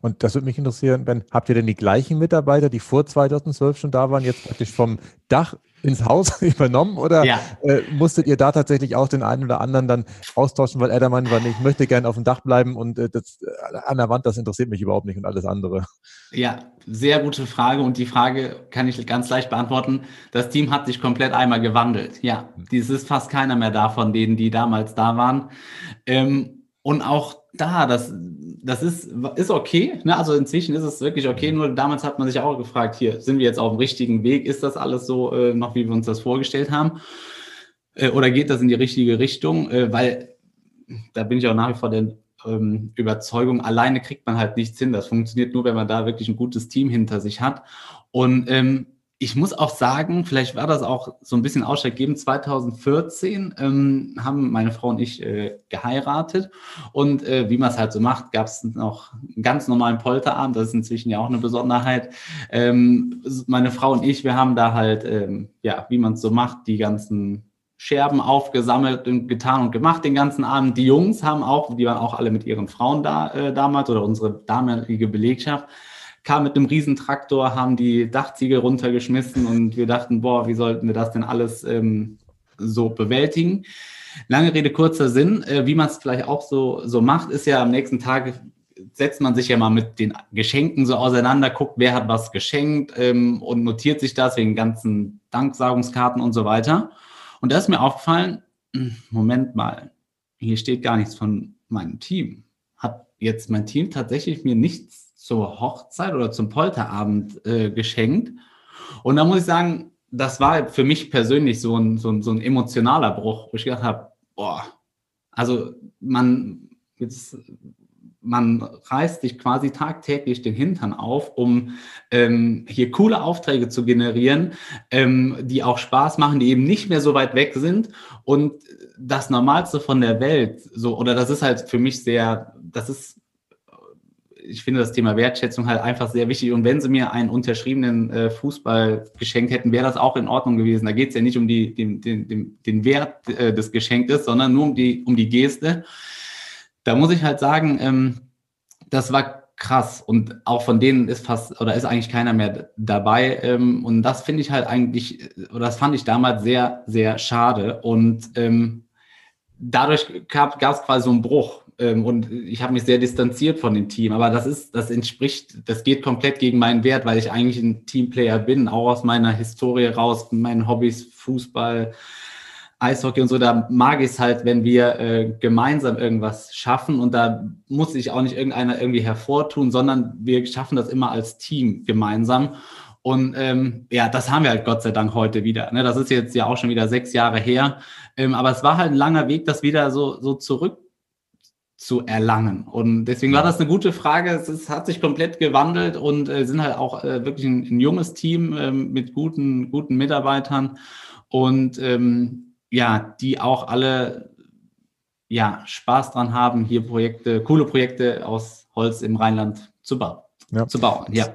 Und das würde mich interessieren, Ben, habt ihr denn die gleichen Mitarbeiter, die vor 2012 schon da waren, jetzt praktisch vom Dach ins Haus übernommen oder ja. äh, musstet ihr da tatsächlich auch den einen oder anderen dann austauschen, weil er der Meinung war, ich möchte gerne auf dem Dach bleiben und äh, das, äh, an der Wand, das interessiert mich überhaupt nicht und alles andere? Ja, sehr gute Frage und die Frage kann ich ganz leicht beantworten. Das Team hat sich komplett einmal gewandelt. Ja, es ist fast keiner mehr da von denen, die damals da waren. Ähm, und auch da, das, das ist, ist okay. Ne? Also inzwischen ist es wirklich okay. Nur damals hat man sich auch gefragt, hier, sind wir jetzt auf dem richtigen Weg? Ist das alles so äh, noch, wie wir uns das vorgestellt haben? Äh, oder geht das in die richtige Richtung? Äh, weil da bin ich auch nach wie vor der ähm, Überzeugung, alleine kriegt man halt nichts hin. Das funktioniert nur, wenn man da wirklich ein gutes Team hinter sich hat. Und ähm, ich muss auch sagen, vielleicht war das auch so ein bisschen ausschlaggebend. 2014 ähm, haben meine Frau und ich äh, geheiratet und äh, wie man es halt so macht, gab es noch einen ganz normalen Polterabend. Das ist inzwischen ja auch eine Besonderheit. Ähm, meine Frau und ich, wir haben da halt, ähm, ja, wie man es so macht, die ganzen Scherben aufgesammelt und getan und gemacht den ganzen Abend. Die Jungs haben auch, die waren auch alle mit ihren Frauen da äh, damals oder unsere damalige Belegschaft kam mit einem Riesentraktor, haben die Dachziegel runtergeschmissen und wir dachten, boah, wie sollten wir das denn alles ähm, so bewältigen? Lange Rede, kurzer Sinn. Äh, wie man es vielleicht auch so, so macht, ist ja am nächsten Tag setzt man sich ja mal mit den Geschenken so auseinander, guckt, wer hat was geschenkt ähm, und notiert sich das wegen ganzen Danksagungskarten und so weiter. Und da ist mir aufgefallen, hm, Moment mal, hier steht gar nichts von meinem Team. Hat jetzt mein Team tatsächlich mir nichts zur Hochzeit oder zum Polterabend äh, geschenkt. Und da muss ich sagen, das war für mich persönlich so ein, so ein, so ein emotionaler Bruch, wo ich gedacht habe, boah, also man, jetzt, man reißt sich quasi tagtäglich den Hintern auf, um ähm, hier coole Aufträge zu generieren, ähm, die auch Spaß machen, die eben nicht mehr so weit weg sind. Und das Normalste von der Welt, so, oder das ist halt für mich sehr, das ist ich finde das Thema Wertschätzung halt einfach sehr wichtig. Und wenn sie mir einen unterschriebenen äh, Fußball geschenkt hätten, wäre das auch in Ordnung gewesen. Da geht es ja nicht um die, den, den, den Wert äh, des Geschenktes, sondern nur um die, um die Geste. Da muss ich halt sagen, ähm, das war krass. Und auch von denen ist fast oder ist eigentlich keiner mehr dabei. Ähm, und das finde ich halt eigentlich, oder das fand ich damals sehr, sehr schade. Und ähm, dadurch gab es quasi so einen Bruch. Ähm, und ich habe mich sehr distanziert von dem Team. Aber das ist, das entspricht, das geht komplett gegen meinen Wert, weil ich eigentlich ein Teamplayer bin, auch aus meiner Historie raus, meinen Hobbys, Fußball, Eishockey und so, da mag ich es halt, wenn wir äh, gemeinsam irgendwas schaffen und da muss sich auch nicht irgendeiner irgendwie hervortun, sondern wir schaffen das immer als Team gemeinsam. Und ähm, ja, das haben wir halt Gott sei Dank heute wieder. Ne? Das ist jetzt ja auch schon wieder sechs Jahre her. Ähm, aber es war halt ein langer Weg, das wieder so, so zurück zu erlangen. Und deswegen war das eine gute Frage. Es ist, hat sich komplett gewandelt und äh, sind halt auch äh, wirklich ein, ein, junges Team äh, mit guten, guten Mitarbeitern und ähm, ja, die auch alle ja, Spaß dran haben, hier Projekte, coole Projekte aus Holz im Rheinland zu bauen. Ja. Zu bauen. Ja.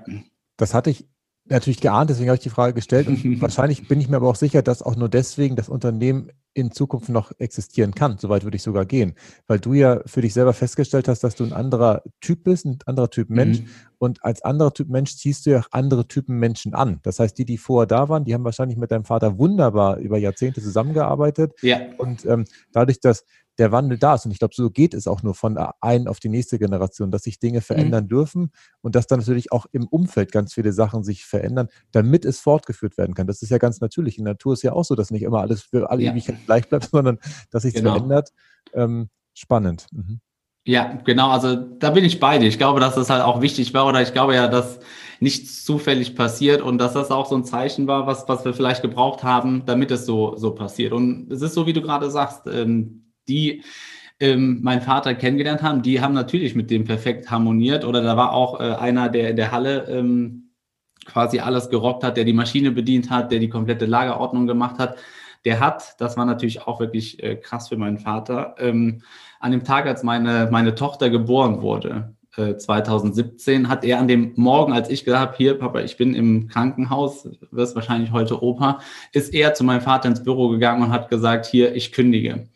Das hatte ich natürlich geahnt, deswegen habe ich die Frage gestellt. Und wahrscheinlich bin ich mir aber auch sicher, dass auch nur deswegen das Unternehmen in Zukunft noch existieren kann. Soweit würde ich sogar gehen, weil du ja für dich selber festgestellt hast, dass du ein anderer Typ bist, ein anderer Typ Mensch. Mhm. Und als anderer Typ Mensch ziehst du ja auch andere Typen Menschen an. Das heißt, die, die vorher da waren, die haben wahrscheinlich mit deinem Vater wunderbar über Jahrzehnte zusammengearbeitet. Ja. Und ähm, dadurch, dass der Wandel da ist. Und ich glaube, so geht es auch nur von der einen auf die nächste Generation, dass sich Dinge mhm. verändern mhm. dürfen und dass dann natürlich auch im Umfeld ganz viele Sachen sich verändern, damit es fortgeführt werden kann. Das ist ja ganz natürlich. In der Natur ist ja auch so, dass nicht immer alles für alle ja. Ewigkeit gleich bleibt, sondern dass sich genau. verändert. Ähm, spannend. Mhm. Ja, genau. Also da bin ich bei dir. Ich glaube, dass das halt auch wichtig war oder ich glaube ja, dass nichts zufällig passiert und dass das auch so ein Zeichen war, was, was wir vielleicht gebraucht haben, damit es so, so passiert. Und es ist so, wie du gerade sagst, ähm, die ähm, meinen Vater kennengelernt haben, die haben natürlich mit dem perfekt harmoniert. Oder da war auch äh, einer, der in der Halle ähm, quasi alles gerockt hat, der die Maschine bedient hat, der die komplette Lagerordnung gemacht hat. Der hat, das war natürlich auch wirklich äh, krass für meinen Vater, ähm, an dem Tag, als meine, meine Tochter geboren wurde, 2017 äh, hat er an dem Morgen, als ich gesagt habe, hier, Papa, ich bin im Krankenhaus, wirst wahrscheinlich heute Opa, ist er zu meinem Vater ins Büro gegangen und hat gesagt, hier, ich kündige.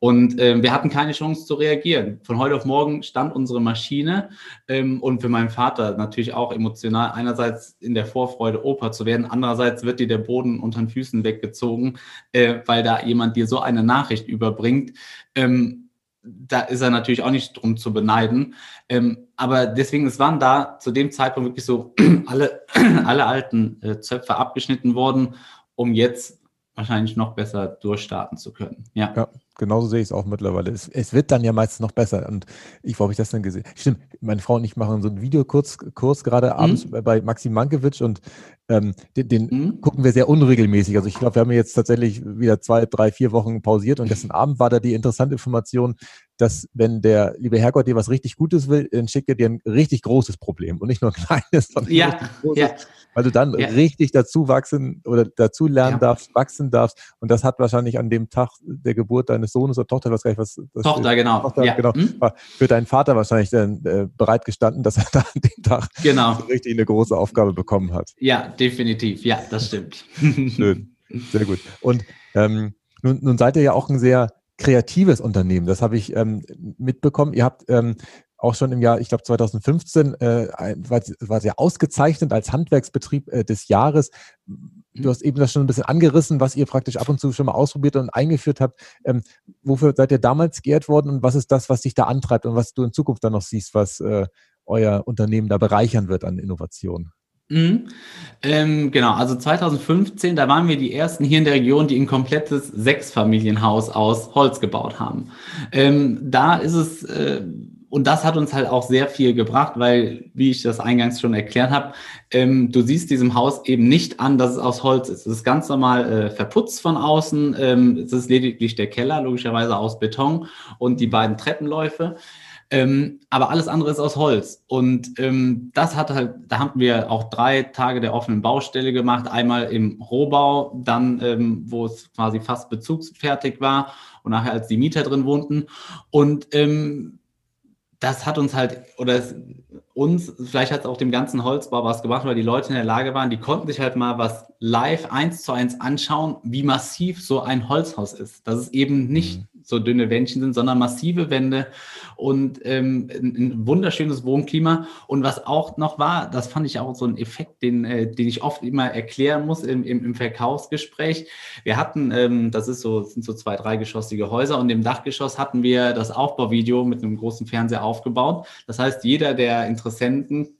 Und ähm, wir hatten keine Chance zu reagieren. Von heute auf morgen stand unsere Maschine ähm, und für meinen Vater natürlich auch emotional. Einerseits in der Vorfreude, Opa zu werden, andererseits wird dir der Boden unter den Füßen weggezogen, äh, weil da jemand dir so eine Nachricht überbringt. Ähm, da ist er natürlich auch nicht drum zu beneiden. Ähm, aber deswegen, es waren da zu dem Zeitpunkt wirklich so alle, alle alten äh, Zöpfe abgeschnitten worden, um jetzt wahrscheinlich noch besser durchstarten zu können. Ja. ja genauso sehe ich es auch mittlerweile. Es, es, wird dann ja meistens noch besser. Und ich, wo habe ich das dann gesehen? Stimmt, meine Frau und ich machen so einen Videokurs Kurs gerade mhm. abends bei Maxim Mankiewicz und ähm, den, den mhm. gucken wir sehr unregelmäßig. Also ich glaube, wir haben jetzt tatsächlich wieder zwei, drei, vier Wochen pausiert und gestern Abend war da die interessante Information, dass wenn der liebe Herrgott dir was richtig Gutes will, dann schickt er dir ein richtig großes Problem und nicht nur ein kleines, sondern ja, ein großes, ja. weil du dann ja. richtig dazu wachsen oder dazu lernen ja. darfst, wachsen darfst. Und das hat wahrscheinlich an dem Tag der Geburt deines Sohnes oder Tochter, was gar nicht was. Tochter, ist, genau. Tochter, genau hm? Für deinen Vater wahrscheinlich dann äh, bereit gestanden, dass er da an dem Tag genau. richtig eine große Aufgabe bekommen hat. Ja, definitiv. Ja, das stimmt. Schön. Sehr gut. Und ähm, nun, nun seid ihr ja auch ein sehr kreatives Unternehmen. Das habe ich ähm, mitbekommen. Ihr habt ähm, auch schon im Jahr, ich glaube 2015, äh, war, war sehr ausgezeichnet als Handwerksbetrieb äh, des Jahres. Du hast eben das schon ein bisschen angerissen, was ihr praktisch ab und zu schon mal ausprobiert und eingeführt habt. Ähm, wofür seid ihr damals geehrt worden und was ist das, was dich da antreibt und was du in Zukunft dann noch siehst, was äh, euer Unternehmen da bereichern wird an Innovation? Mhm. Ähm, genau, also 2015, da waren wir die ersten hier in der Region, die ein komplettes Sechsfamilienhaus aus Holz gebaut haben. Ähm, da ist es, äh, und das hat uns halt auch sehr viel gebracht, weil, wie ich das eingangs schon erklärt habe, ähm, du siehst diesem Haus eben nicht an, dass es aus Holz ist. Es ist ganz normal äh, verputzt von außen. Ähm, es ist lediglich der Keller, logischerweise aus Beton und die beiden Treppenläufe. Ähm, aber alles andere ist aus Holz. Und ähm, das hat halt, da haben wir auch drei Tage der offenen Baustelle gemacht. Einmal im Rohbau, dann, ähm, wo es quasi fast bezugsfertig war und nachher als die Mieter drin wohnten. Und ähm, das hat uns halt, oder es, uns, vielleicht hat es auch dem ganzen Holzbau was gemacht, weil die Leute in der Lage waren, die konnten sich halt mal was live eins zu eins anschauen, wie massiv so ein Holzhaus ist. Dass es eben nicht mhm so dünne Wändchen sind, sondern massive Wände und ähm, ein, wunderschönes Wohnklima. Und was auch noch war, das fand ich auch so ein Effekt, den, äh, den ich oft immer erklären muss im, im, im Verkaufsgespräch. Wir hatten, ähm, das ist so, sind so zwei, dreigeschossige Häuser und im Dachgeschoss hatten wir das Aufbauvideo mit einem großen Fernseher aufgebaut. Das heißt, jeder der Interessenten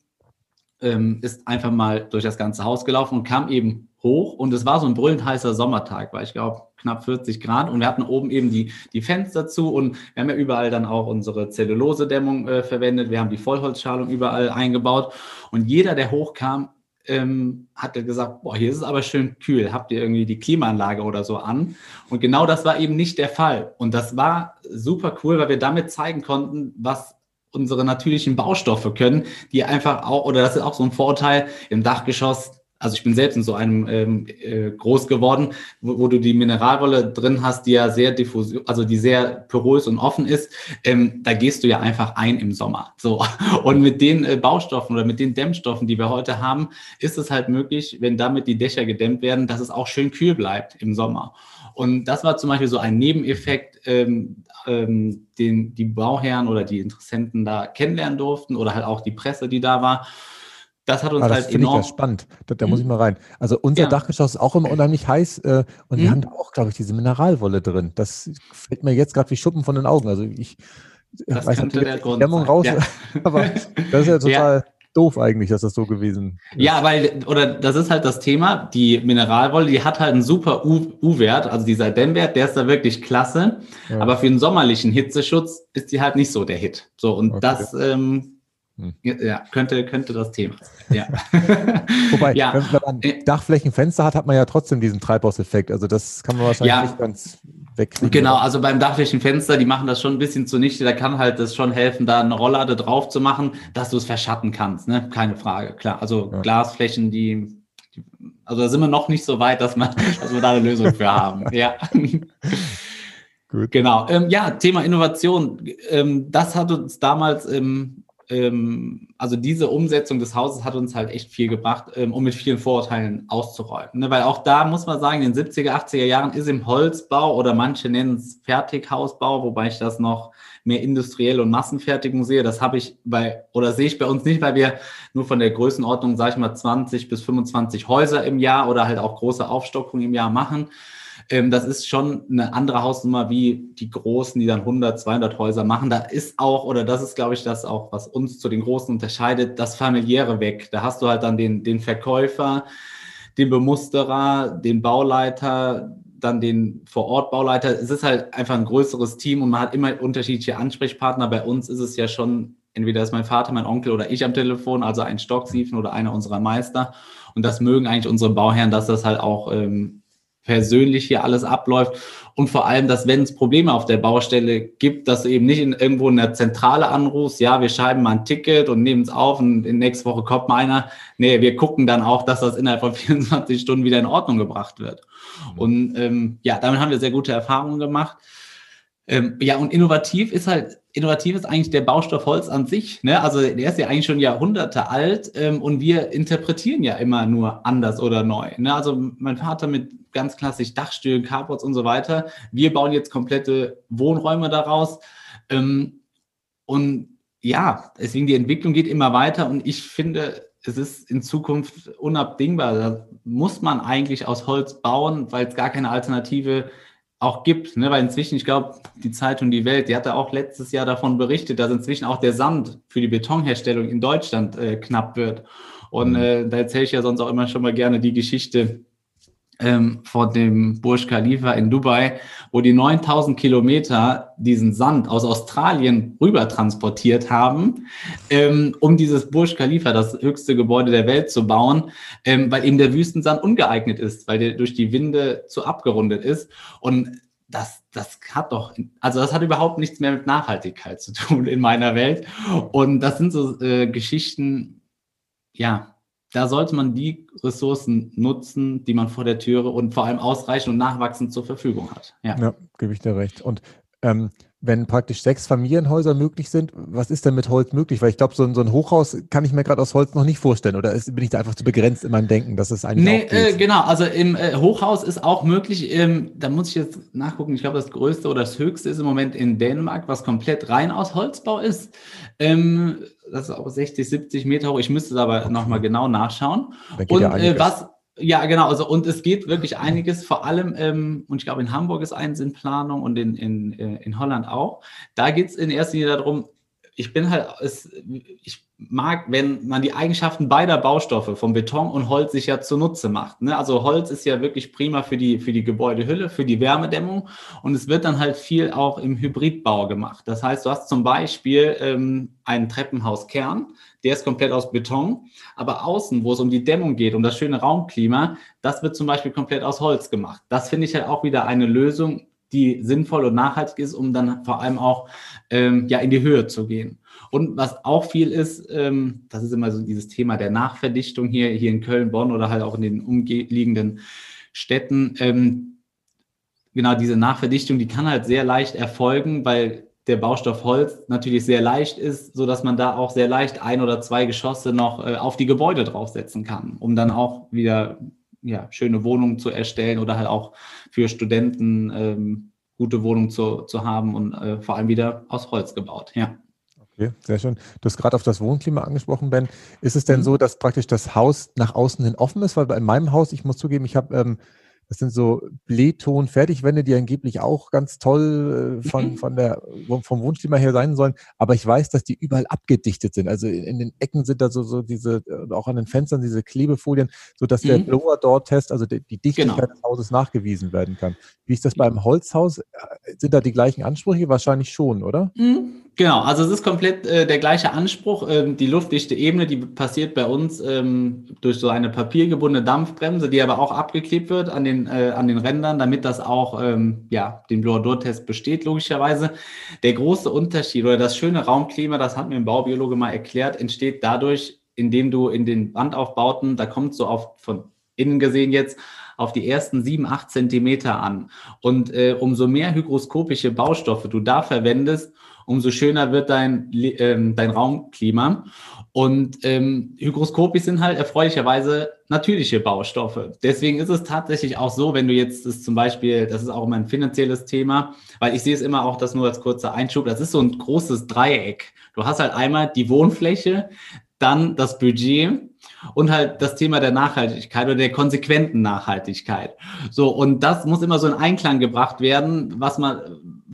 ähm, ist einfach mal durch das ganze Haus gelaufen und kam eben hoch und es war so ein brüllend heißer Sommertag, weil ich glaube knapp 40 Grad und wir hatten oben eben die, die Fenster zu und wir haben ja überall dann auch unsere Zellulosedämmung äh, verwendet, wir haben die Vollholzschalung überall eingebaut und jeder, der hochkam, ähm, hat gesagt, boah, hier ist es aber schön kühl, habt ihr irgendwie die Klimaanlage oder so an? Und genau das war eben nicht der Fall. Und das war super cool, weil wir damit zeigen konnten, was unsere natürlichen Baustoffe können, die einfach auch, oder das ist auch so ein Vorteil im Dachgeschoss, also ich bin selbst in so einem ähm, äh, groß geworden, wo, wo, du die Mineralwolle drin hast, die ja sehr diffus, also die sehr porös und offen ist. Ähm, da gehst du ja einfach ein im Sommer. So und mit den äh, Baustoffen oder mit den Dämmstoffen, die wir heute haben, ist es halt möglich, wenn damit die Dächer gedämmt werden, dass es auch schön kühl bleibt im Sommer. Und das war zum Beispiel so ein Nebeneffekt, ähm, ähm, den die Bauherren oder die Interessenten da kennenlernen durften oder halt auch die Presse, die da war. Das hat uns ah, das halt enorm. Ich ja spannend. Da, da hm. muss ich mal rein. Also unser ja. Dachgeschoss ist auch immer unheimlich heiß äh, und hm. wir haben da auch, glaube ich, diese Mineralwolle drin. Das fällt mir jetzt gerade wie Schuppen von den Augen. Also ich das weiß könnte der Grund Dämmung sein. raus, ja. aber das ist ja total doof eigentlich, dass das so gewesen ist. Ja, weil, oder das ist halt das Thema, die Mineralwolle, die hat halt einen super U-Wert, also dieser Dämmwert, der ist da wirklich klasse, ja. aber für den sommerlichen Hitzeschutz ist die halt nicht so der Hit. So, und okay. das ähm, hm. Ja, könnte, könnte das Thema sein. Ja. Wobei, ja. wenn, man Dachflächenfenster hat, hat man ja trotzdem diesen Treibhauseffekt. Also das kann man wahrscheinlich ja. nicht ganz wegkriegen. Genau, also beim Dachflächenfenster, die machen das schon ein bisschen zunichte. Da kann halt das schon helfen, da eine Rolllade drauf zu machen, dass du es verschatten kannst. Ne? Keine Frage, klar. Also ja. Glasflächen, die, die, also da sind wir noch nicht so weit, dass, man, dass wir da eine Lösung für haben. Ja. Gut. Genau. Ähm, ja, Thema Innovation. Ähm, das hat uns damals im ähm, also diese Umsetzung des Hauses hat uns halt echt viel gebracht, ähm, um mit vielen Vorurteilen auszuräumen. Ne? Weil auch da muss man sagen, in den 70er, 80er Jahren ist im Holzbau oder manche nennen es Fertighausbau, wobei ich das noch mehr industriell und Massenfertigung sehe. Das habe ich bei, oder sehe ich bei uns nicht, weil wir nur von der Größenordnung, sage ich mal, 20 bis 25 Häuser im Jahr oder halt auch große Aufstockungen im Jahr machen. Ähm, das ist schon eine andere Hausnummer wie die Großen, die dann 100, 200 Häuser machen. Da ist auch, oder das ist, glaube ich, das auch, was uns zu den Großen unterscheidet, das familiäre weg. Da hast du halt dann den, den Verkäufer, den Bemusterer, den Bauleiter, dann den Vor-Ort-Bauleiter. Es ist halt einfach ein größeres Team und man hat immer unterschiedliche Ansprechpartner. Bei uns ist es ja schon, entweder ist mein Vater, mein Onkel oder ich am Telefon, also ein Stocksiefen oder einer unserer Meister. Und das mögen eigentlich unsere Bauherren, dass das halt auch ähm, persönlich hier alles abläuft und vor allem, dass wenn es Probleme auf der Baustelle gibt, dass du eben nicht in, irgendwo in der Zentrale anrufst, ja, wir schreiben mal ein Ticket und nehmen es auf und in nächste Woche kommt mal einer. Nee, wir gucken dann auch, dass das innerhalb von 24 Stunden wieder in Ordnung gebracht wird. Mhm. Und ähm, ja, damit haben wir sehr gute Erfahrungen gemacht. Ähm, ja, und innovativ ist halt, innovativ ist eigentlich der Baustoff Holz an sich. Ne? Also der ist ja eigentlich schon Jahrhunderte alt ähm, und wir interpretieren ja immer nur anders oder neu. Ne? Also mein Vater mit ganz klassisch Dachstühlen, Carports und so weiter. Wir bauen jetzt komplette Wohnräume daraus. Ähm, und ja, deswegen die Entwicklung geht immer weiter und ich finde, es ist in Zukunft unabdingbar. Da muss man eigentlich aus Holz bauen, weil es gar keine Alternative auch gibt, ne? weil inzwischen, ich glaube, die Zeitung Die Welt, die hatte auch letztes Jahr davon berichtet, dass inzwischen auch der Sand für die Betonherstellung in Deutschland äh, knapp wird. Und mhm. äh, da erzähle ich ja sonst auch immer schon mal gerne die Geschichte, ähm, vor dem Burj Khalifa in Dubai, wo die 9000 Kilometer diesen Sand aus Australien rüber transportiert haben, ähm, um dieses Burj Khalifa, das höchste Gebäude der Welt, zu bauen, ähm, weil eben der Wüstensand ungeeignet ist, weil der durch die Winde zu abgerundet ist. Und das, das hat doch, also das hat überhaupt nichts mehr mit Nachhaltigkeit zu tun in meiner Welt. Und das sind so äh, Geschichten, ja, da sollte man die Ressourcen nutzen, die man vor der Türe und vor allem ausreichend und nachwachsend zur Verfügung hat. Ja, ja gebe ich dir recht. Und ähm, wenn praktisch sechs Familienhäuser möglich sind, was ist denn mit Holz möglich? Weil ich glaube, so, ein, so ein Hochhaus kann ich mir gerade aus Holz noch nicht vorstellen. Oder ist, bin ich da einfach zu begrenzt in meinem Denken, dass es eigentlich Nee, äh, genau. Also im äh, Hochhaus ist auch möglich, ähm, da muss ich jetzt nachgucken, ich glaube, das größte oder das höchste ist im Moment in Dänemark, was komplett rein aus Holzbau ist. Ähm, das ist auch 60, 70 Meter hoch. Ich müsste es aber okay. nochmal genau nachschauen. Und ja äh, was ja, genau. Also, und es geht wirklich einiges, vor allem, ähm, und ich glaube, in Hamburg ist eins in Planung und in, in, äh, in Holland auch. Da geht es in erster Linie darum, ich bin halt, es, ich mag, wenn man die Eigenschaften beider Baustoffe, von Beton und Holz, sich ja zunutze macht. Ne? Also Holz ist ja wirklich prima für die, für die Gebäudehülle, für die Wärmedämmung und es wird dann halt viel auch im Hybridbau gemacht. Das heißt, du hast zum Beispiel ähm, einen Treppenhauskern, der ist komplett aus Beton, aber außen, wo es um die Dämmung geht, um das schöne Raumklima, das wird zum Beispiel komplett aus Holz gemacht. Das finde ich halt auch wieder eine Lösung, die sinnvoll und nachhaltig ist, um dann vor allem auch ähm, ja in die Höhe zu gehen. Und was auch viel ist, ähm, das ist immer so dieses Thema der Nachverdichtung hier, hier in Köln, Bonn oder halt auch in den umliegenden Städten. Ähm, genau diese Nachverdichtung, die kann halt sehr leicht erfolgen, weil der Baustoff Holz natürlich sehr leicht ist, so dass man da auch sehr leicht ein oder zwei Geschosse noch äh, auf die Gebäude draufsetzen kann, um dann auch wieder ja, schöne Wohnungen zu erstellen oder halt auch für Studenten ähm, gute Wohnungen zu, zu haben und äh, vor allem wieder aus Holz gebaut. Ja. Okay, sehr schön. Du hast gerade auf das Wohnklima angesprochen, Ben. Ist es denn mhm. so, dass praktisch das Haus nach außen hin offen ist? Weil bei meinem Haus, ich muss zugeben, ich habe ähm, das sind so Blähton-Fertigwände, die angeblich auch ganz toll äh, von, mhm. von der, vom Wohnklima her sein sollen. Aber ich weiß, dass die überall abgedichtet sind. Also in, in den Ecken sind da so, so diese, auch an den Fenstern diese Klebefolien, sodass mhm. der Blower-Door-Test, also die, die Dichtigkeit genau. des Hauses nachgewiesen werden kann. Wie ist das beim Holzhaus? Äh, sind da die gleichen Ansprüche? Wahrscheinlich schon, oder? Mhm. Genau, also es ist komplett äh, der gleiche Anspruch. Ähm, die luftdichte Ebene, die passiert bei uns ähm, durch so eine papiergebundene Dampfbremse, die aber auch abgeklebt wird an den, äh, an den Rändern, damit das auch ähm, ja, den Blower-Door-Test besteht, logischerweise. Der große Unterschied oder das schöne Raumklima, das hat mir ein Baubiologe mal erklärt, entsteht dadurch, indem du in den Wandaufbauten, da kommt so auf von innen gesehen jetzt, auf die ersten sieben, acht Zentimeter an. Und äh, umso mehr hygroskopische Baustoffe du da verwendest, umso schöner wird dein, ähm, dein Raumklima. Und ähm, Hygroskopis sind halt erfreulicherweise natürliche Baustoffe. Deswegen ist es tatsächlich auch so, wenn du jetzt das zum Beispiel, das ist auch immer ein finanzielles Thema, weil ich sehe es immer auch, das nur als kurzer Einschub, das ist so ein großes Dreieck. Du hast halt einmal die Wohnfläche, dann das Budget und halt das Thema der Nachhaltigkeit oder der konsequenten Nachhaltigkeit. So, und das muss immer so in Einklang gebracht werden, was man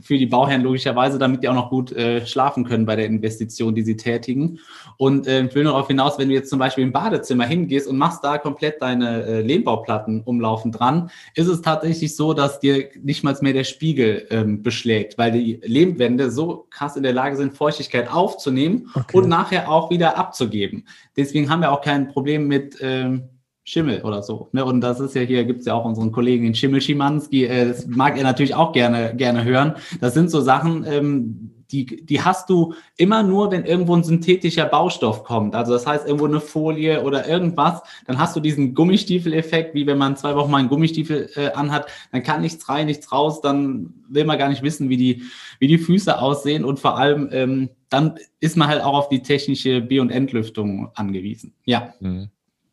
für die Bauherren logischerweise, damit die auch noch gut äh, schlafen können bei der Investition, die sie tätigen. Und äh, ich will darauf hinaus, wenn du jetzt zum Beispiel im Badezimmer hingehst und machst da komplett deine äh, Lehmbauplatten umlaufen dran, ist es tatsächlich so, dass dir nicht mal mehr der Spiegel ähm, beschlägt, weil die Lehmwände so krass in der Lage sind, Feuchtigkeit aufzunehmen okay. und nachher auch wieder abzugeben. Deswegen haben wir auch kein Problem mit ähm, Schimmel oder so. Ne? Und das ist ja hier, gibt es ja auch unseren Kollegen, den Schimmel Schimanski, äh, das mag er natürlich auch gerne, gerne hören. Das sind so Sachen, ähm, die, die hast du immer nur, wenn irgendwo ein synthetischer Baustoff kommt. Also das heißt, irgendwo eine Folie oder irgendwas, dann hast du diesen Gummistiefel-Effekt, wie wenn man zwei Wochen mal einen Gummistiefel äh, anhat, dann kann nichts rein, nichts raus, dann will man gar nicht wissen, wie die, wie die Füße aussehen und vor allem, ähm, dann ist man halt auch auf die technische B- und Entlüftung angewiesen. Ja. Mhm.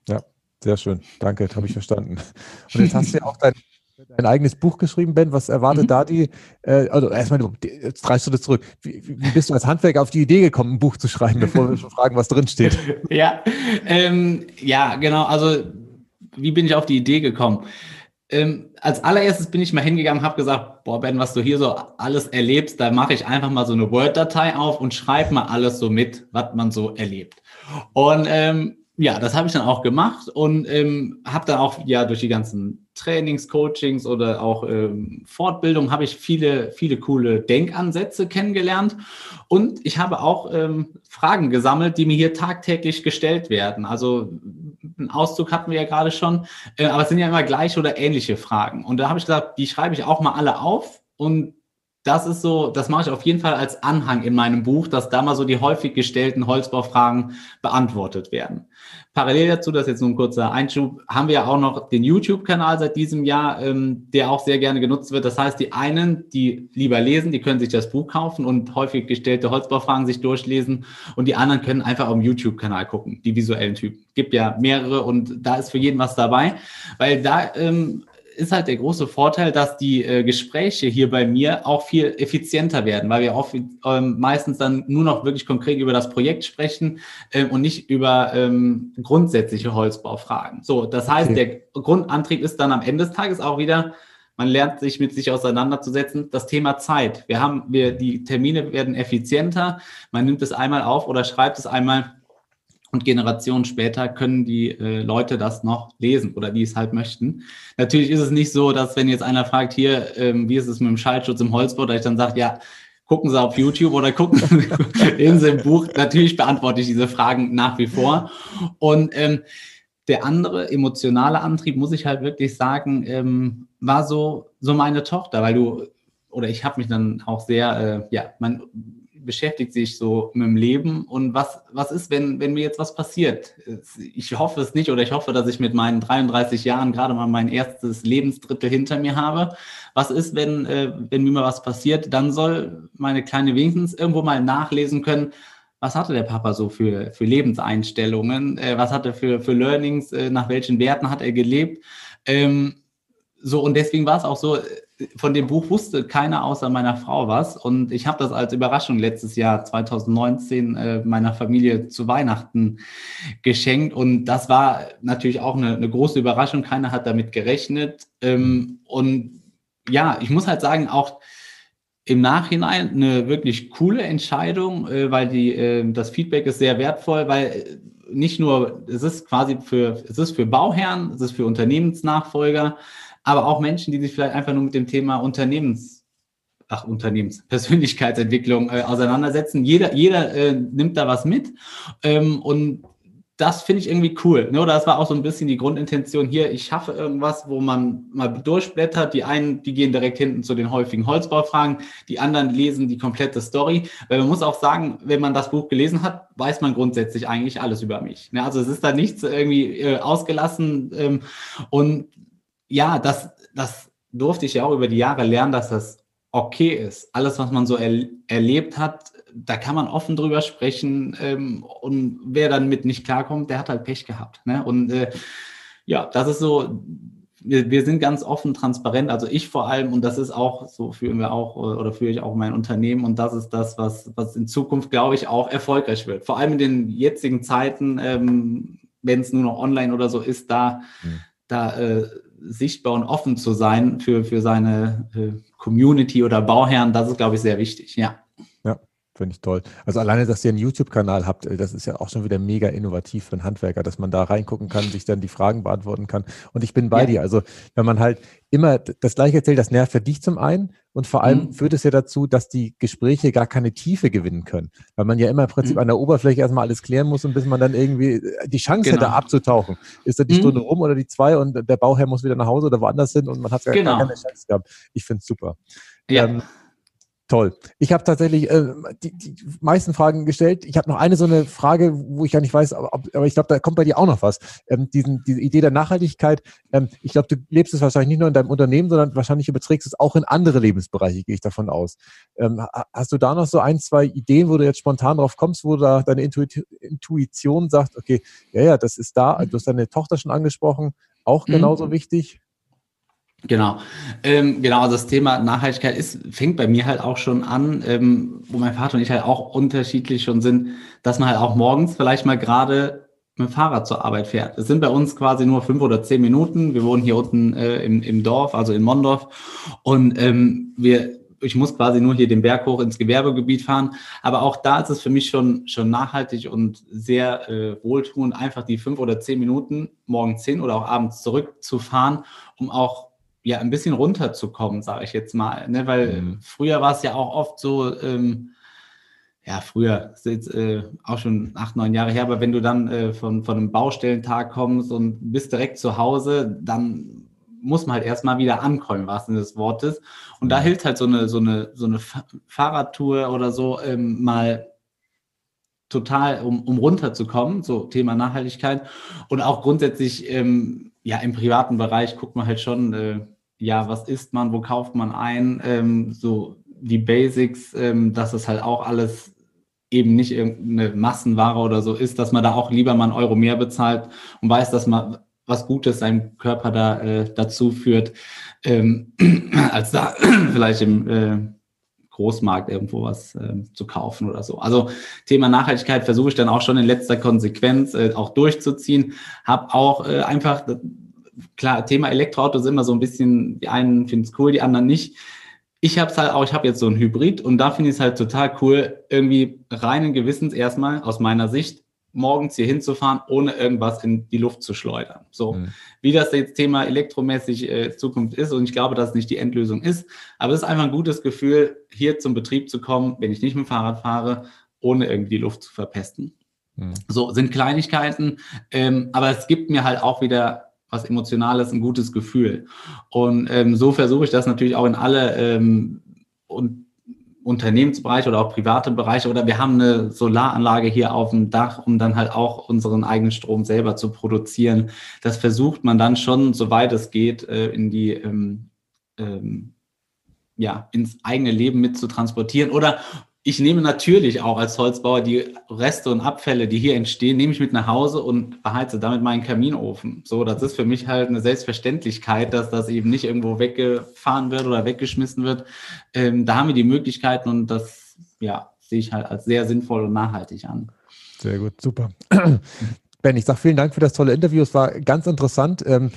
Ja, sehr schön. Danke, habe ich verstanden. Und jetzt hast du ja auch dein, dein eigenes Buch geschrieben, Ben. Was erwartet mhm. da die? Äh, also erstmal jetzt drei Schritte zurück. Wie, wie, bist du als Handwerker auf die Idee gekommen, ein Buch zu schreiben, bevor wir schon fragen, was drin steht? ja, ähm, ja, genau. Also wie bin ich auf die Idee gekommen? Ähm, als allererstes bin ich mal hingegangen, habe gesagt, boah Ben, was du hier so alles erlebst, da mache ich einfach mal so eine Word-Datei auf und schreibe mal alles so mit, was man so erlebt. Und ähm, ja, das habe ich dann auch gemacht und ähm, habe dann auch ja durch die ganzen Trainings, Coachings oder auch ähm, Fortbildung habe ich viele, viele coole Denkansätze kennengelernt und ich habe auch ähm, Fragen gesammelt, die mir hier tagtäglich gestellt werden. Also einen Auszug hatten wir ja gerade schon, äh, aber es sind ja immer gleiche oder ähnliche Fragen. Und da habe ich gesagt, die schreibe ich auch mal alle auf und das ist so, das mache ich auf jeden Fall als Anhang in meinem Buch, dass da mal so die häufig gestellten Holzbaufragen beantwortet werden. Parallel dazu, das ist jetzt nur ein kurzer Einschub, haben wir ja auch noch den YouTube-Kanal seit diesem Jahr, ähm, der auch sehr gerne genutzt wird. Das heißt, die einen, die lieber lesen, die können sich das Buch kaufen und häufig gestellte Holzbaufragen sich durchlesen und die anderen können einfach auf dem YouTube-Kanal gucken, die visuellen Typen. Gibt ja mehrere und da ist für jeden was dabei, weil da ähm, ist halt der große Vorteil, dass die äh, Gespräche hier bei mir auch viel effizienter werden, weil wir auch ähm, meistens dann nur noch wirklich konkret über das Projekt sprechen ähm, und nicht über ähm, grundsätzliche Holzbaufragen. So, das heißt, okay. der Grundantrieb ist dann am Ende des Tages auch wieder, man lernt sich mit sich auseinanderzusetzen, das Thema Zeit. Wir haben, wir, die Termine werden effizienter, man nimmt es einmal auf oder schreibt es einmal und Generationen später können die äh, Leute das noch lesen oder die es halt möchten. Natürlich ist es nicht so, dass wenn jetzt einer fragt, hier, ähm, wie ist es mit dem Schallschutz im Holzbau, dass ich dann sage, ja, gucken Sie auf YouTube oder gucken lesen Sie im Buch. Natürlich beantworte ich diese Fragen nach wie vor. Und ähm, der andere emotionale Antrieb, muss ich halt wirklich sagen, ähm, war so, so meine Tochter, weil du, oder ich habe mich dann auch sehr, äh, ja, mein beschäftigt sich so mit dem Leben und was, was ist, wenn, wenn mir jetzt was passiert? Ich hoffe es nicht oder ich hoffe, dass ich mit meinen 33 Jahren gerade mal mein erstes Lebensdrittel hinter mir habe. Was ist, wenn, äh, wenn mir mal was passiert? Dann soll meine Kleine wenigstens irgendwo mal nachlesen können, was hatte der Papa so für, für Lebenseinstellungen? Äh, was hat er für, für Learnings? Äh, nach welchen Werten hat er gelebt? Ähm, so, und deswegen war es auch so, von dem Buch wusste keiner außer meiner Frau was. Und ich habe das als Überraschung letztes Jahr 2019 äh, meiner Familie zu Weihnachten geschenkt. Und das war natürlich auch eine, eine große Überraschung. Keiner hat damit gerechnet. Ähm, und ja, ich muss halt sagen, auch im Nachhinein eine wirklich coole Entscheidung, äh, weil die, äh, das Feedback ist sehr wertvoll, weil nicht nur, es ist quasi für, es ist für Bauherren, es ist für Unternehmensnachfolger, aber auch Menschen, die sich vielleicht einfach nur mit dem Thema Unternehmens, ach, Unternehmens, Persönlichkeitsentwicklung äh, auseinandersetzen. Jeder, jeder äh, nimmt da was mit. Ähm, und das finde ich irgendwie cool. Ne? Das war auch so ein bisschen die Grundintention hier. Ich schaffe irgendwas, wo man mal durchblättert. Die einen, die gehen direkt hinten zu den häufigen Holzbaufragen. Die anderen lesen die komplette Story. Weil man muss auch sagen, wenn man das Buch gelesen hat, weiß man grundsätzlich eigentlich alles über mich. Ne? Also es ist da nichts irgendwie äh, ausgelassen. Ähm, und ja, das, das durfte ich ja auch über die Jahre lernen, dass das okay ist. Alles, was man so er, erlebt hat, da kann man offen drüber sprechen. Ähm, und wer dann mit nicht klarkommt, der hat halt Pech gehabt. Ne? Und äh, ja, das ist so, wir, wir sind ganz offen, transparent, also ich vor allem, und das ist auch, so führen wir auch oder führe ich auch mein Unternehmen und das ist das, was, was in Zukunft, glaube ich, auch erfolgreich wird. Vor allem in den jetzigen Zeiten, ähm, wenn es nur noch online oder so ist, da, mhm. da äh, sichtbar und offen zu sein für, für seine äh, Community oder Bauherren, das ist, glaube ich, sehr wichtig, ja. Finde ich toll. Also alleine, dass ihr einen YouTube-Kanal habt, äh, das ist ja auch schon wieder mega innovativ für einen Handwerker, dass man da reingucken kann, sich dann die Fragen beantworten kann. Und ich bin bei ja. dir. Also wenn man halt immer das gleiche erzählt, das nervt für dich zum einen und vor allem mhm. führt es ja dazu, dass die Gespräche gar keine Tiefe gewinnen können. Weil man ja immer im Prinzip mhm. an der Oberfläche erstmal alles klären muss und bis man dann irgendwie äh, die Chance genau. hätte abzutauchen. Ist da die mhm. Stunde rum oder die zwei und der Bauherr muss wieder nach Hause oder woanders hin und man hat gar, genau. gar keine Chance gehabt. Ich finde es super. Ja. Ähm, Toll. Ich habe tatsächlich äh, die, die meisten Fragen gestellt. Ich habe noch eine so eine Frage, wo ich ja nicht weiß, ob, aber ich glaube, da kommt bei dir auch noch was. Ähm, diesen, diese Idee der Nachhaltigkeit. Ähm, ich glaube, du lebst es wahrscheinlich nicht nur in deinem Unternehmen, sondern wahrscheinlich überträgst es auch in andere Lebensbereiche, gehe ich davon aus. Ähm, hast du da noch so ein, zwei Ideen, wo du jetzt spontan drauf kommst, wo da deine Intuition sagt, okay, ja, ja, das ist da. Du hast deine Tochter schon angesprochen, auch mhm. genauso mhm. wichtig. Genau, ähm, genau. Also das Thema Nachhaltigkeit ist, fängt bei mir halt auch schon an, ähm, wo mein Vater und ich halt auch unterschiedlich schon sind, dass man halt auch morgens vielleicht mal gerade mit dem Fahrrad zur Arbeit fährt. Es sind bei uns quasi nur fünf oder zehn Minuten. Wir wohnen hier unten äh, im, im Dorf, also in Mondorf, und ähm, wir ich muss quasi nur hier den Berg hoch ins Gewerbegebiet fahren. Aber auch da ist es für mich schon, schon nachhaltig und sehr äh, wohltuend, einfach die fünf oder zehn Minuten morgens hin oder auch abends zurückzufahren, um auch ja ein bisschen runterzukommen, sage ich jetzt mal. Ne? Weil mhm. früher war es ja auch oft so, ähm, ja, früher, ist jetzt äh, auch schon acht, neun Jahre her, aber wenn du dann äh, von, von einem Baustellentag kommst und bist direkt zu Hause, dann muss man halt erstmal wieder ankommen, was in des Wortes. Und mhm. da hilft halt so eine, so eine, so eine Fahrradtour oder so ähm, mal total, um, um runterzukommen, so Thema Nachhaltigkeit. Und auch grundsätzlich, ähm, ja, im privaten Bereich guckt man halt schon, äh, ja, was isst man, wo kauft man ein, ähm, so die Basics, ähm, dass es halt auch alles eben nicht irgendeine Massenware oder so ist, dass man da auch lieber mal einen Euro mehr bezahlt und weiß, dass man was Gutes seinem Körper da äh, dazu führt, ähm, als da vielleicht im äh, Großmarkt irgendwo was äh, zu kaufen oder so. Also Thema Nachhaltigkeit versuche ich dann auch schon in letzter Konsequenz äh, auch durchzuziehen. Habe auch äh, einfach, klar, Thema Elektroauto ist immer so ein bisschen, die einen finden es cool, die anderen nicht. Ich habe es halt auch, ich habe jetzt so ein Hybrid und da finde ich es halt total cool, irgendwie reinen Gewissens erstmal aus meiner Sicht morgens hier hinzufahren, ohne irgendwas in die Luft zu schleudern. So, mhm. wie das jetzt Thema elektromäßig äh, Zukunft ist und ich glaube, dass es nicht die Endlösung ist, aber es ist einfach ein gutes Gefühl, hier zum Betrieb zu kommen, wenn ich nicht mit dem Fahrrad fahre, ohne irgendwie die Luft zu verpesten. Mhm. So, sind Kleinigkeiten, ähm, aber es gibt mir halt auch wieder was Emotionales, ein gutes Gefühl. Und ähm, so versuche ich das natürlich auch in alle ähm, und Unternehmensbereiche oder auch private Bereiche oder wir haben eine Solaranlage hier auf dem Dach, um dann halt auch unseren eigenen Strom selber zu produzieren. Das versucht man dann schon, soweit es geht, äh, in die ähm, ähm, ja, ins eigene Leben mit zu transportieren oder ich nehme natürlich auch als Holzbauer die Reste und Abfälle, die hier entstehen, nehme ich mit nach Hause und beheize damit meinen Kaminofen. So, das ist für mich halt eine Selbstverständlichkeit, dass das eben nicht irgendwo weggefahren wird oder weggeschmissen wird. Ähm, da haben wir die Möglichkeiten und das, ja, sehe ich halt als sehr sinnvoll und nachhaltig an. Sehr gut, super. Ben, ich sage vielen Dank für das tolle Interview. Es war ganz interessant. Ähm,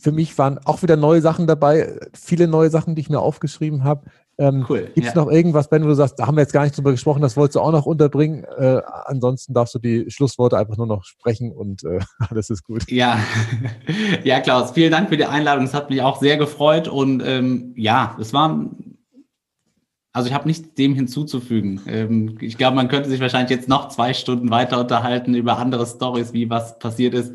für mich waren auch wieder neue Sachen dabei, viele neue Sachen, die ich mir aufgeschrieben habe. Ähm, cool. Gibt es ja. noch irgendwas, Ben, wo du sagst, da haben wir jetzt gar nicht drüber gesprochen, das wolltest du auch noch unterbringen? Äh, ansonsten darfst du die Schlussworte einfach nur noch sprechen und äh, alles ist gut. Ja. ja, Klaus, vielen Dank für die Einladung. Es hat mich auch sehr gefreut und ähm, ja, es war also ich habe nichts dem hinzuzufügen. Ähm, ich glaube, man könnte sich wahrscheinlich jetzt noch zwei Stunden weiter unterhalten über andere Stories, wie was passiert ist.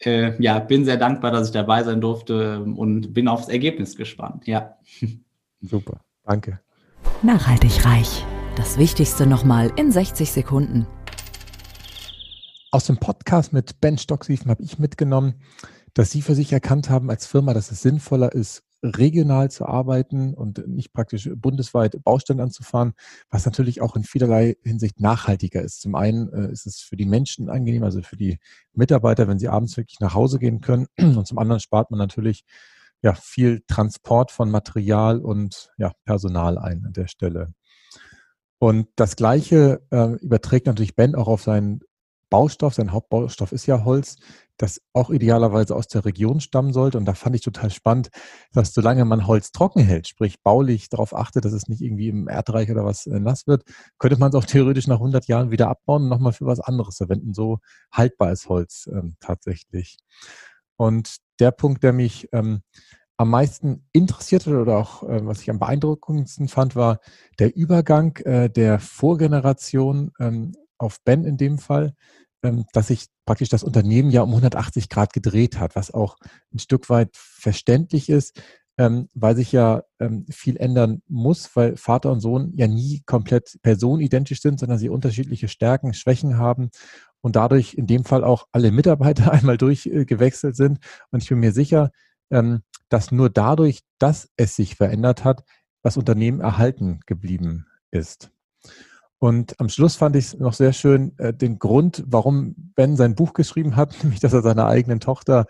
Äh, ja, bin sehr dankbar, dass ich dabei sein durfte und bin aufs Ergebnis gespannt. Ja. Super. Danke. Nachhaltig reich. Das Wichtigste nochmal in 60 Sekunden. Aus dem Podcast mit Ben Stocksiefen habe ich mitgenommen, dass Sie für sich erkannt haben als Firma, dass es sinnvoller ist, regional zu arbeiten und nicht praktisch bundesweit Baustellen anzufahren, was natürlich auch in vielerlei Hinsicht nachhaltiger ist. Zum einen äh, ist es für die Menschen angenehm, also für die Mitarbeiter, wenn sie abends wirklich nach Hause gehen können. Und zum anderen spart man natürlich ja, viel Transport von Material und ja, Personal ein an der Stelle. Und das Gleiche äh, überträgt natürlich Ben auch auf seinen Baustoff. Sein Hauptbaustoff ist ja Holz, das auch idealerweise aus der Region stammen sollte. Und da fand ich total spannend, dass solange man Holz trocken hält, sprich baulich darauf achtet, dass es nicht irgendwie im Erdreich oder was äh, nass wird, könnte man es auch theoretisch nach 100 Jahren wieder abbauen und nochmal für was anderes verwenden. So haltbar ist Holz ähm, tatsächlich. Und der Punkt, der mich ähm, am meisten interessiert hat oder auch äh, was ich am beeindruckendsten fand, war der Übergang äh, der Vorgeneration ähm, auf Ben in dem Fall, ähm, dass sich praktisch das Unternehmen ja um 180 Grad gedreht hat, was auch ein Stück weit verständlich ist, ähm, weil sich ja ähm, viel ändern muss, weil Vater und Sohn ja nie komplett personidentisch sind, sondern sie unterschiedliche Stärken, Schwächen haben und dadurch in dem Fall auch alle Mitarbeiter einmal durchgewechselt sind. Und ich bin mir sicher, ähm, dass nur dadurch, dass es sich verändert hat, das Unternehmen erhalten geblieben ist. Und am Schluss fand ich es noch sehr schön, äh, den Grund, warum Ben sein Buch geschrieben hat, nämlich dass er seiner eigenen Tochter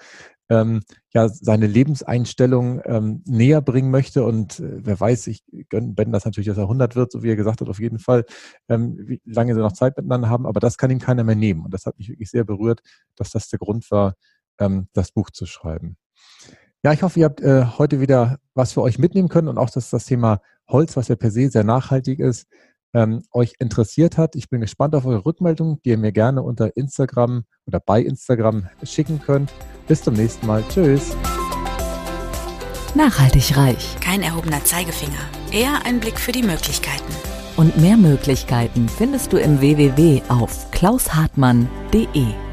ähm, ja seine Lebenseinstellung ähm, näher bringen möchte. Und äh, wer weiß, ich gönne Ben das natürlich, dass er 100 wird, so wie er gesagt hat, auf jeden Fall, ähm, wie lange sie noch Zeit miteinander haben. Aber das kann ihm keiner mehr nehmen. Und das hat mich wirklich sehr berührt, dass das der Grund war, ähm, das Buch zu schreiben. Ja, ich hoffe, ihr habt äh, heute wieder was für euch mitnehmen können und auch, dass das Thema Holz, was ja per se sehr nachhaltig ist, ähm, euch interessiert hat. Ich bin gespannt auf eure Rückmeldungen, die ihr mir gerne unter Instagram oder bei Instagram schicken könnt. Bis zum nächsten Mal. Tschüss. Nachhaltig reich. Kein erhobener Zeigefinger, eher ein Blick für die Möglichkeiten. Und mehr Möglichkeiten findest du im www auf klaushartmann.de.